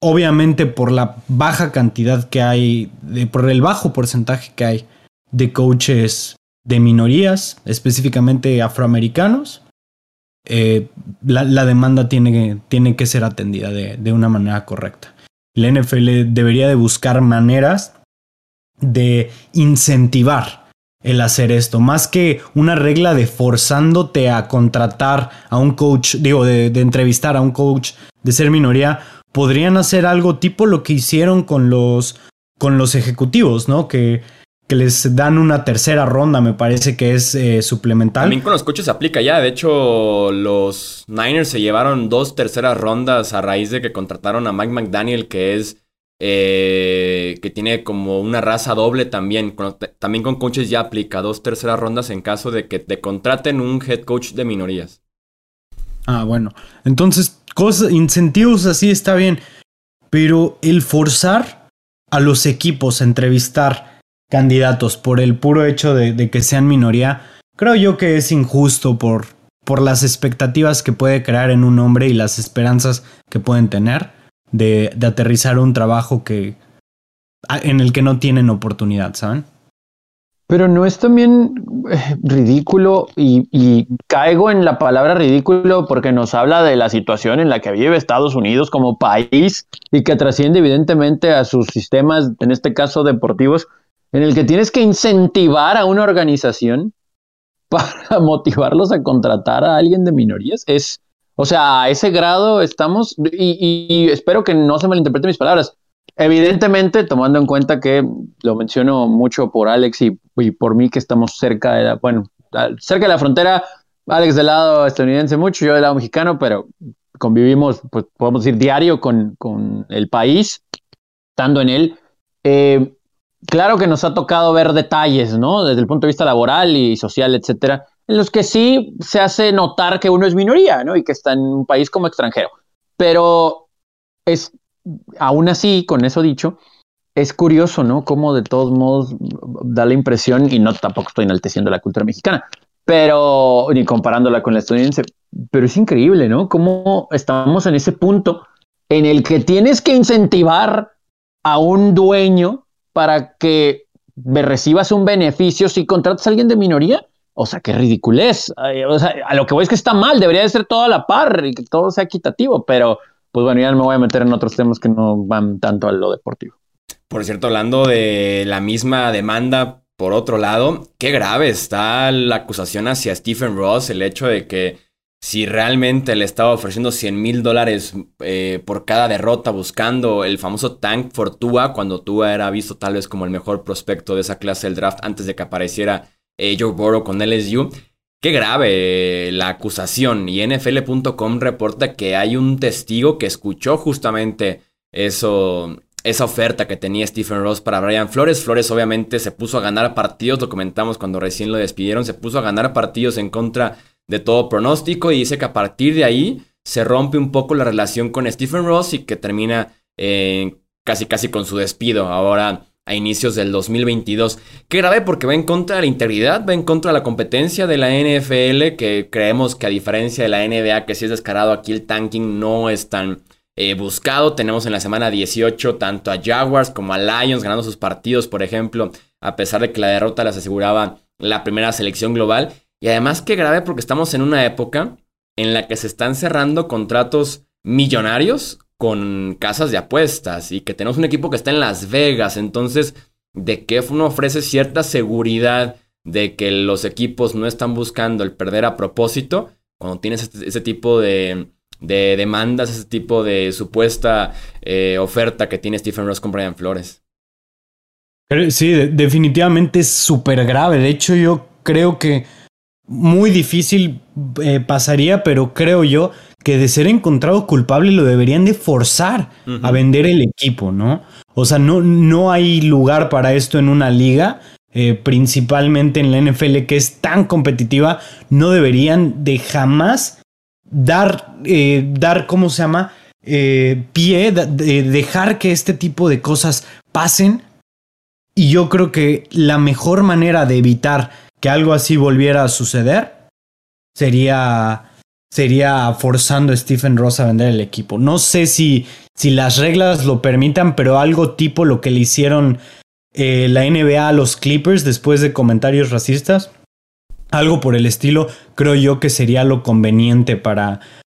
obviamente, por la baja cantidad que hay, por el bajo porcentaje que hay de coaches de minorías, específicamente afroamericanos, eh, la, demanda tiene, tiene, que ser atendida de una manera correcta la NFL debería de buscar maneras de incentivar el hacer esto, más que una regla de forzándote a contratar a un coach, digo, de, entrevistar a un coach de ser minoría, podrían hacer algo tipo lo que hicieron con los, con los ejecutivos, ¿no? Que que les dan una tercera ronda, me parece que es eh, suplemental. También con los coches se aplica ya. De hecho, los Niners se llevaron dos terceras rondas a raíz de que contrataron a Mike McDaniel, que es. Eh, que tiene como una raza doble también. también con coaches ya aplica dos terceras rondas en caso de que te contraten un head coach de minorías. Ah, bueno. Entonces, cosas, incentivos así está bien. Pero el forzar a los equipos a entrevistar candidatos por el puro hecho de, que sean minoría, creo yo que es injusto por, por las expectativas que puede crear en un hombre y las esperanzas que pueden tener de, aterrizar un trabajo que en el que no tienen oportunidad, ¿saben? Pero no es también eh, ridículo y, y, caigo en la palabra ridículo porque nos habla de la situación en la que vive Estados Unidos como país y que trasciende evidentemente a sus sistemas, en este caso deportivos, en el que tienes que incentivar a una organización (laughs) para motivarlos a contratar a alguien de minorías. Es, o sea, a ese grado estamos, y, espero que no se malinterpreten mis palabras. Evidentemente, tomando en cuenta que lo menciono mucho por Alex y, por mí que estamos cerca de la, bueno, cerca de la frontera, Alex del lado estadounidense mucho, yo del lado mexicano, pero convivimos, pues podemos decir, diario con, con el país, estando en él. Eh, claro que nos ha tocado ver detalles, ¿no? Desde el punto de vista laboral y social, etcétera, en los que sí se hace notar que uno es minoría, ¿no? Y que está en un país como extranjero. Pero es aún así, con eso dicho, es curioso, ¿no? Cómo de todos modos da la impresión, y no tampoco estoy enalteciendo la cultura mexicana, pero ni comparándola con la estadounidense, pero es increíble, ¿no? Cómo estamos en ese punto en el que tienes que incentivar a un dueño para que me recibas un beneficio si contratas a alguien de minoría. O sea, qué ridiculez. O sea, a lo que voy es que está mal, debería de ser todo a la par y que todo sea equitativo, pero pues bueno, ya me voy a meter en otros temas que no van tanto a lo deportivo. Por cierto, hablando de la misma demanda, por otro lado, qué grave está la acusación hacia Stephen Ross, el hecho de que si realmente le estaba ofreciendo 100 mil dólares eh, por cada derrota buscando el famoso tank for Tua, cuando Tua era visto tal vez como el mejor prospecto de esa clase del draft antes de que apareciera eh, Joe Burrow con LSU. Qué grave eh, la acusación. Y NFL.com reporta que hay un testigo que escuchó justamente eso, esa oferta que tenía Stephen Ross para Brian Flores. Flores obviamente se puso a ganar partidos, lo comentamos cuando recién lo despidieron, se puso a ganar partidos en contra de todo pronóstico y dice que a partir de ahí se rompe un poco la relación con Stephen Ross y que termina eh, casi casi con su despido ahora a inicios del 2022. Qué grave porque va en contra de la integridad, va en contra de la competencia de la NFL, que creemos que a diferencia de la NBA, que si es descarado aquí el tanking no es tan eh, buscado. Tenemos en la semana 18 tanto a Jaguars como a Lions ganando sus partidos, por ejemplo, a pesar de que la derrota les aseguraba la primera selección global. Y además qué grave porque estamos en una época en la que se están cerrando contratos millonarios con casas de apuestas y que tenemos un equipo que está en Las Vegas. Entonces, ¿de qué uno ofrece cierta seguridad de que los equipos no están buscando el perder a propósito cuando tienes este, ese, tipo de, demandas, ese tipo de supuesta eh, oferta que tiene Stephen Ross con Brian Flores? Sí, definitivamente es súper grave. De hecho, yo creo que muy difícil eh, pasaría, pero creo yo que de ser encontrado culpable lo deberían de forzar a vender el equipo, ¿no? O sea, no, no hay lugar para esto en una liga, eh, principalmente en la NFL que es tan competitiva, no deberían de jamás dar, eh, dar ¿cómo se llama? pie, de dejar que este tipo de cosas pasen. Y yo creo que la mejor manera de evitar que algo así volviera a suceder, sería, sería forzando a Stephen Ross a vender el equipo. No sé si, si las reglas lo permitan, pero algo tipo lo que le hicieron eh, la NBA a los Clippers después de comentarios racistas. Algo por el estilo, creo yo que sería lo conveniente para,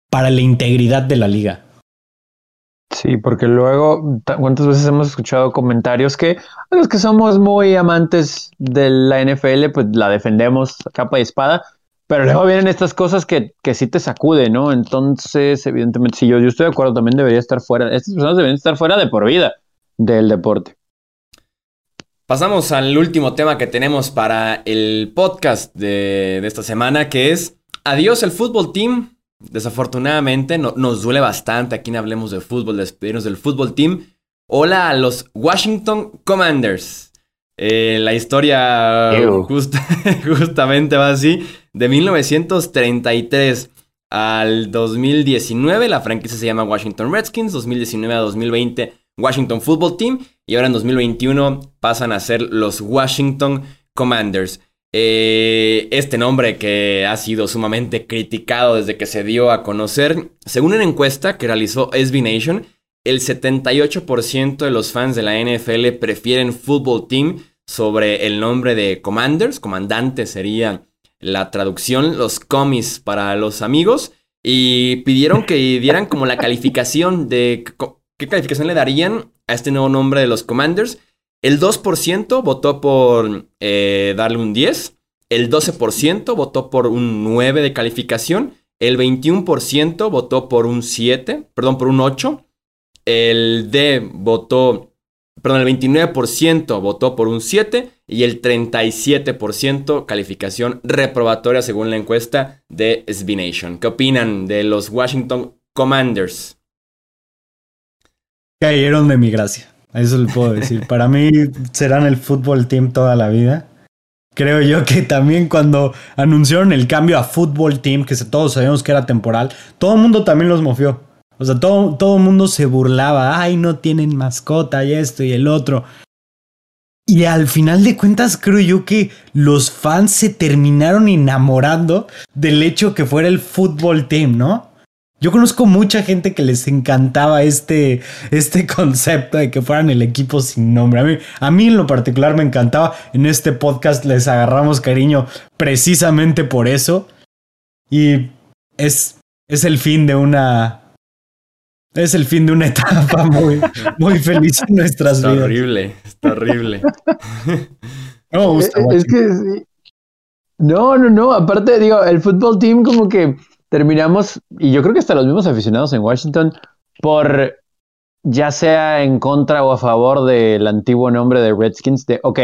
para la integridad de la liga. Sí, porque luego, ¿cuántas veces hemos escuchado comentarios que a los que somos muy amantes de la NFL, pues la defendemos capa y espada, pero luego vienen estas cosas que, que sí te sacuden, ¿no? Entonces, evidentemente, si yo, yo estoy de acuerdo, también debería estar fuera, estas personas deberían estar fuera de por vida del deporte. Pasamos al último tema que tenemos para el podcast de, de esta semana, que es Adiós el fútbol team Desafortunadamente nos duele bastante aquí en Hablemos de Fútbol, despedirnos del fútbol team. Hola a los Washington Commanders. Eh, la historia (laughs) justamente va así. De 1933 al 2019, la franquicia se llama Washington Redskins. 2019 a 2020, Washington Football Team. Y ahora en 2021 pasan a ser los Washington Commanders. Eh, este nombre que ha sido sumamente criticado desde que se dio a conocer, según una encuesta que realizó SB Nation, el 78% de los fans de la NFL prefieren Football Team sobre el nombre de Commanders, comandante sería la traducción, los comis para los amigos, y pidieron que dieran como la calificación de qué calificación le darían a este nuevo nombre de los Commanders. El 2% votó por eh, darle un 10. El 12% votó por un 9 de calificación. El 21% votó por un 7, perdón, por un 8. El D votó, perdón, el 29% votó por un 7 y el 37% calificación reprobatoria según la encuesta de SB. ¿Qué opinan de los Washington Commanders? Cayeron de mi gracia. Eso le puedo decir. (laughs) Para mí serán el fútbol team toda la vida. Creo yo que también cuando anunciaron el cambio a fútbol team, que todos sabíamos que era temporal, todo el mundo también los movió. O sea, todo, todo el mundo se burlaba, ay, no tienen mascota y esto y el otro. Y al final de cuentas creo yo que los fans se terminaron enamorando del hecho que fuera el fútbol team, ¿no? Yo conozco mucha gente que les encantaba este, este (laughs) concepto de que fueran el equipo sin nombre. A mí, a mí en lo particular me encantaba. En este podcast les agarramos cariño precisamente por eso. Y es, es el fin de una, es el fin de una (laughs) etapa muy, muy feliz en nuestras está vidas. horrible, está horrible. (laughs) no me gusta. Es, es que sí. No, no, no. Aparte, digo, el fútbol team como que terminamos, y yo creo que hasta los mismos aficionados en Washington, por ya sea en contra o a favor del antiguo nombre de Redskins, de, ok,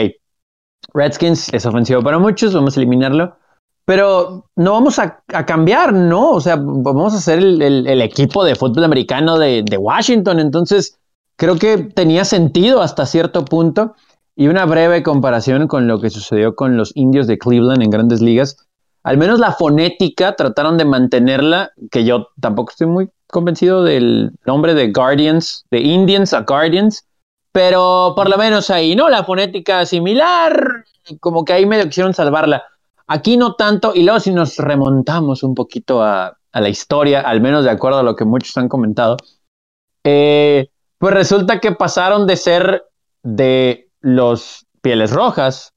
Redskins es ofensivo para muchos, vamos a eliminarlo, pero no vamos a, cambiar, ¿no? O sea, vamos a ser el, equipo de fútbol americano de, Washington, entonces creo que tenía sentido hasta cierto punto. Y una breve comparación con lo que sucedió con los indios de Cleveland en grandes ligas. Al menos la fonética trataron de mantenerla, que yo tampoco estoy muy convencido del nombre de Guardians, de Indians a Guardians, pero por lo menos ahí, ¿no? La fonética similar, como que ahí medio quisieron salvarla. Aquí no tanto, y luego si nos remontamos un poquito a, la historia, al menos de acuerdo a lo que muchos han comentado, eh, pues resulta que pasaron de ser de los pieles rojas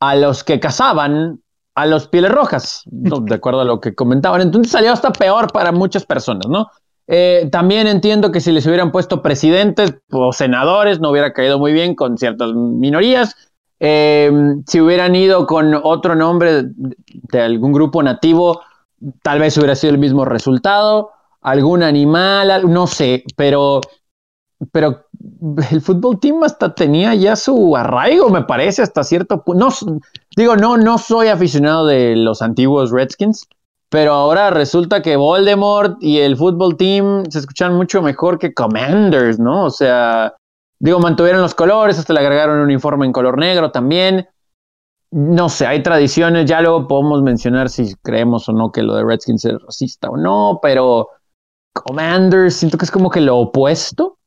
a los que cazaban a los pieles rojas, de acuerdo a lo que comentaban. Entonces salió hasta peor para muchas personas, ¿no? Eh, también entiendo que si les hubieran puesto presidentes o senadores, no hubiera caído muy bien con ciertas minorías. Eh, si hubieran ido con otro nombre de algún grupo nativo, tal vez hubiera sido el mismo resultado. Algún animal, no sé, pero pero el fútbol team hasta tenía ya su arraigo, me parece, hasta cierto punto. No, digo, no, no soy aficionado de los antiguos Redskins, pero ahora resulta que Voldemort y el fútbol team se escuchan mucho mejor que Commanders, ¿no? O sea, digo, mantuvieron los colores, hasta le agregaron un uniforme en color negro también. No sé, hay tradiciones, ya luego podemos mencionar si creemos o no que lo de Redskins es racista o no, pero Commanders siento que es como que lo opuesto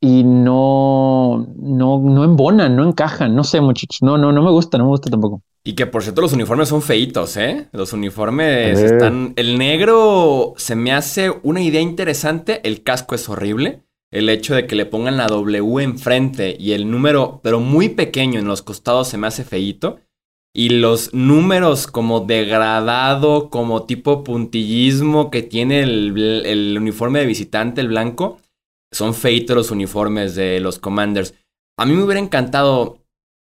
y no, no, no embonan, no encajan, no sé, muchachos, no, no, no me gusta, no me gusta tampoco. Y que por cierto los uniformes son feitos, ¿eh? Los uniformes eh. están... El negro se me hace una idea interesante, el casco es horrible. El hecho de que le pongan la W enfrente y el número, pero muy pequeño en los costados se me hace feito. Y los números como degradado, como tipo puntillismo que tiene el, el uniforme de visitante, el blanco, son feitos los uniformes de los Commanders. A mí me hubiera encantado.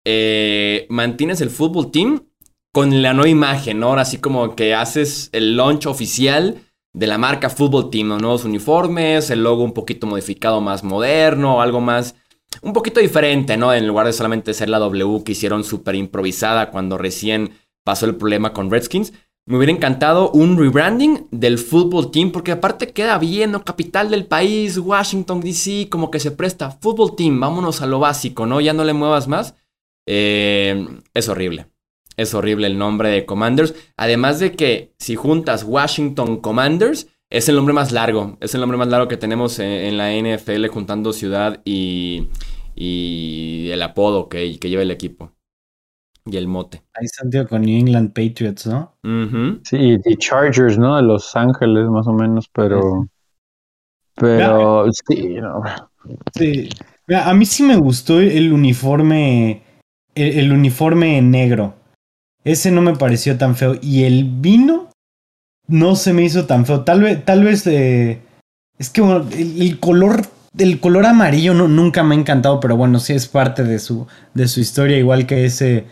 Eh, mantienes el fútbol team con la nueva imagen, ¿no? Ahora así como que haces el launch oficial de la marca Fútbol Team, ¿no? nuevos uniformes, el logo un poquito modificado, más moderno, algo más, un poquito diferente, ¿no? En lugar de solamente ser la W que hicieron súper improvisada cuando recién pasó el problema con Redskins. Me hubiera encantado un rebranding del fútbol team, porque aparte queda bien, ¿no? Capital del país, Washington, D.C., como que se presta. Fútbol team, vámonos a lo básico, ¿no? Ya no le muevas más. Eh, es horrible. Es horrible el nombre de Commanders. Además de que si juntas Washington Commanders, es el nombre más largo. Es el nombre más largo que tenemos en, la NFL juntando ciudad y, el apodo que lleva el equipo y el mote. Ahí Santiago con New England Patriots, ¿no? Uh -huh. Sí, y Chargers, ¿no? De Los Ángeles, más o menos, pero. Pero sí, no. Sí. Mira, a mí sí me gustó el uniforme. El, el, uniforme negro. Ese no me pareció tan feo. Y el vino no se me hizo tan feo. Tal vez, tal vez. Eh, es que bueno, el, el color el color amarillo no, nunca me ha encantado, pero bueno, sí es parte de su, de su historia, igual que ese,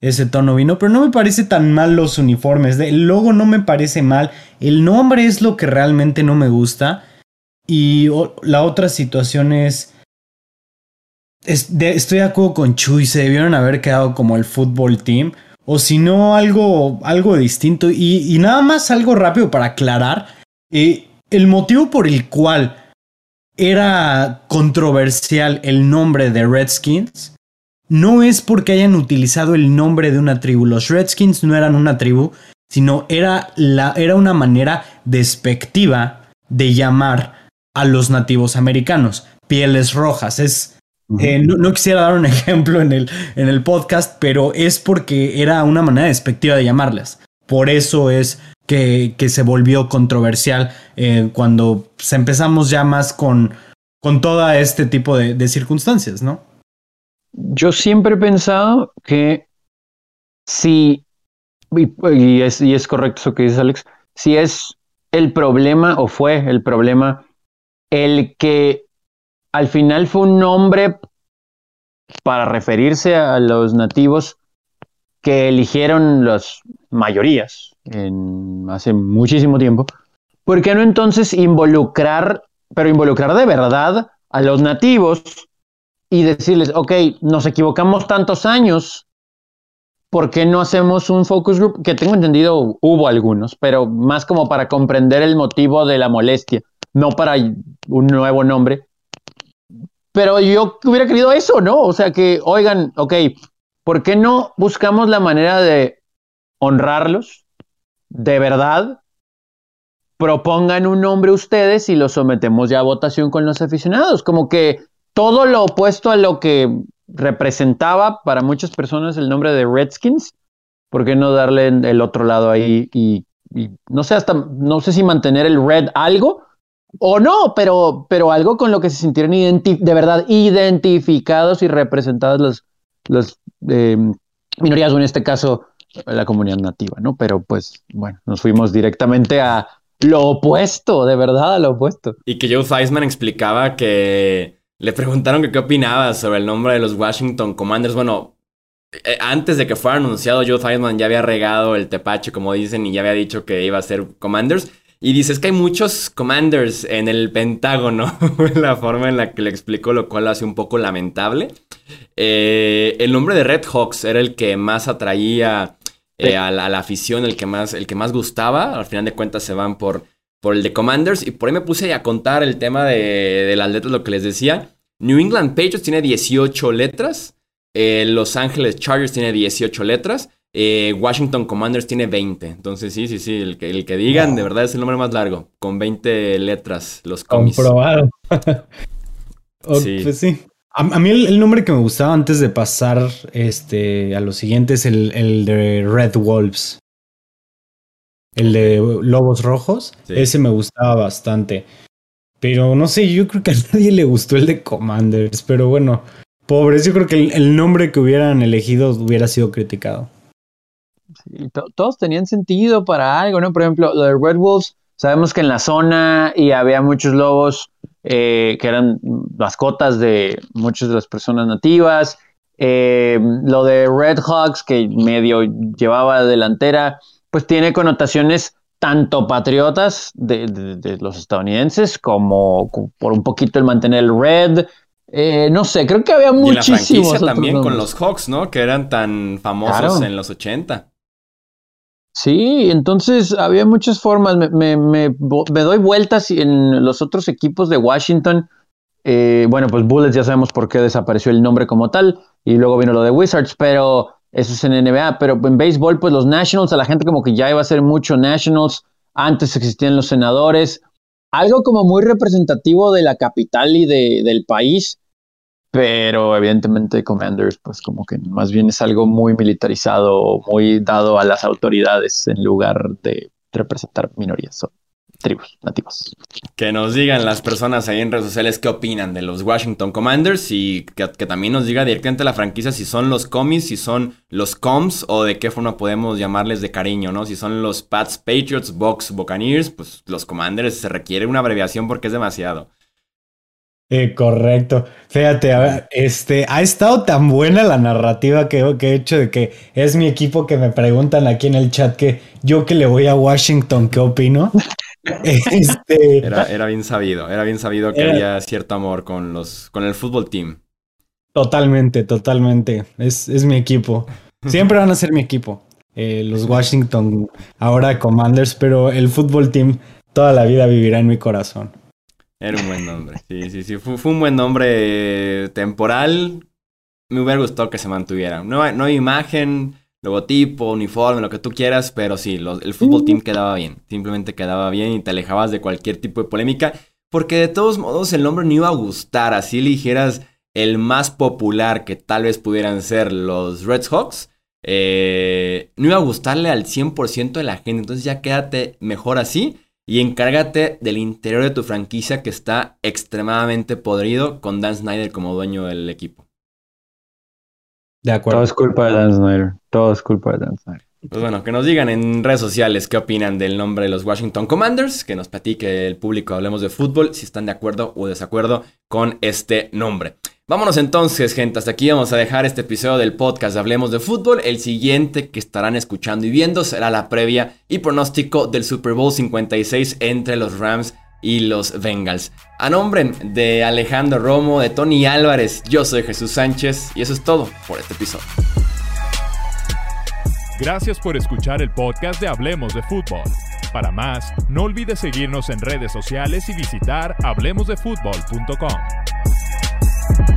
ese tono vino. Pero no me parece tan mal los uniformes. El logo no me parece mal. El nombre es lo que realmente no me gusta. Y la otra situación es. estoy de acuerdo con Chuy. Se debieron haber quedado como el fútbol team. O si no, algo, algo distinto. Y, y, nada más algo rápido para aclarar. Eh, el motivo por el cual era controversial el nombre de Redskins no es porque hayan utilizado el nombre de una tribu. Los Redskins no eran una tribu, sino era, la, era una manera despectiva de llamar a los nativos americanos, pieles rojas. Es, eh, no, quisiera dar un (laughs) ejemplo en el, en el podcast, pero es porque era una manera despectiva de llamarlas. Por eso es que, se volvió controversial eh, cuando empezamos ya más con, con todo este tipo de, circunstancias, ¿no? Yo siempre he pensado que si, y, es, y es correcto eso que dices Alex, si es el problema o fue el problema el que al final fue un nombre para referirse a los nativos que eligieron las mayorías en hace muchísimo tiempo. ¿Por qué no entonces involucrar, pero involucrar de verdad a los nativos y decirles, ok, nos equivocamos tantos años, ¿por qué no hacemos un focus group? Que tengo entendido hubo algunos, pero más como para comprender el motivo de la molestia, no para un nuevo nombre. Pero yo hubiera querido eso, ¿no? O sea, que, oigan, ok, ¿por qué no buscamos la manera de honrarlos de verdad? Propongan un nombre ustedes y lo sometemos ya a votación con los aficionados. Como que todo lo opuesto a lo que representaba para muchas personas el nombre de Redskins. ¿Por qué no darle el otro lado ahí y, y no sé hasta no sé si mantener el red algo o no, pero, pero algo con lo que se sintieron de verdad identificados y representados los, los eh, minorías, o en este caso la comunidad nativa, ¿no? Pero pues, bueno, nos fuimos directamente a lo opuesto, de verdad, a lo opuesto. Y que Joe Theismann explicaba que le preguntaron que qué opinaba sobre el nombre de los Washington Commanders. Bueno, eh, antes de que fuera anunciado, Joe Theismann ya había regado el tepache, como dicen, y ya había dicho que iba a ser Commanders. Y dices que hay muchos commanders en el Pentágono, (laughs) la forma en la que le explico, lo cual lo hace un poco lamentable. Eh, el nombre de Red Hawks era el que más atraía eh, a, la, afición, el que, más, el que más gustaba. Al final de cuentas se van por, por el de Commanders. Y por ahí me puse a contar el tema de, de las letras, lo que les decía. New England Patriots tiene 18 letras. Eh, Los Ángeles Chargers tiene 18 letras. Eh, Washington Commanders tiene 20. Entonces, sí, sí, sí. El que, el que digan, de verdad es el nombre más largo. Con 20 letras, los cómics. Comprobado. (laughs) sí. Pues sí. A, mí el, nombre que me gustaba antes de pasar este, a lo siguiente es el, de Red Wolves. El de Lobos Rojos. Ese me gustaba bastante. Pero no sé, yo creo que a (laughs) nadie le gustó el de Commanders. Pero bueno, pobres, yo creo que el nombre que hubieran elegido hubiera sido criticado todos tenían sentido para algo, ¿no? Por ejemplo, lo de Red Wolves, sabemos que en la zona y había muchos lobos eh, que eran mascotas de muchas de las personas nativas. Eh, lo de Red Hawks, que medio llevaba delantera, pues tiene connotaciones tanto patriotas de, los estadounidenses como, por un poquito el mantener el red. Eh, no sé, creo que había muchísimos. Y también con los Hawks, ¿no? Que eran tan famosos en los 80. Sí, entonces había muchas formas. Me, me, doy vueltas en los otros equipos de Washington. Eh, bueno, pues Bullets ya sabemos por qué desapareció el nombre como tal. Y luego vino lo de Wizards, pero eso es en NBA. Pero en béisbol, pues los Nationals, a la gente como que ya iba a ser mucho Nationals. Antes existían los senadores. Algo como muy representativo de la capital y de, del país pero evidentemente Commanders, pues como que más bien es algo muy militarizado, muy dado a las autoridades en lugar de representar minorías tribus nativas. Que nos digan las personas ahí en redes sociales qué opinan de los Washington Commanders y que, también nos diga directamente la franquicia si son los comis, si son los coms o de qué forma podemos llamarles de cariño, ¿no? Si son los Pats Patriots, Box Buccaneers, pues los Commanders se requiere una abreviación porque es demasiado. Eh, correcto. Fíjate, este, ha estado tan buena la narrativa que, he hecho de que es mi equipo que me preguntan aquí en el chat que yo que le voy a Washington, ¿qué opino? (laughs) (laughs) este, era, bien sabido, era bien sabido que había cierto amor con los, con el fútbol team. Totalmente, totalmente. Es, es mi equipo. (laughs) Siempre van a ser mi equipo. Eh, los Washington, ahora Commanders, pero el fútbol team toda la vida vivirá en mi corazón. Era un buen nombre. Sí, sí, sí. Fue, un buen nombre temporal. Me hubiera gustado que se mantuviera. No, hay imagen, logotipo, uniforme, lo que tú quieras, pero sí, el fútbol team quedaba bien. Simplemente quedaba bien y te alejabas de cualquier tipo de polémica. porque de todos modos el nombre no iba a gustar, así le dijeras el más popular que tal vez pudieran ser los Red Hawks, eh, no iba a gustarle al 100% de la gente, entonces ya quédate mejor así y encárgate del interior de tu franquicia que está extremadamente podrido con Dan Snyder como dueño del equipo. De acuerdo. Todo es culpa de Dan Snyder. Todo es culpa de Dan Snyder. Pues bueno, que nos digan en redes sociales qué opinan del nombre de los Washington Commanders, que nos platique el público, hablemos de fútbol, si están de acuerdo o desacuerdo con este nombre. Vámonos entonces, gente. Hasta aquí vamos a dejar este episodio del podcast Hablemos de Fútbol. El siguiente que estarán escuchando y viendo será la previa y pronóstico del Super Bowl 56 entre los Rams y los Bengals. A nombre de Alejandro Romo, de Tony Álvarez, yo soy Jesús Sánchez y eso es todo por este episodio. Gracias por escuchar el podcast de Hablemos de Fútbol. Para más, no olvides seguirnos en redes sociales y visitar hablemosdefutbol.com.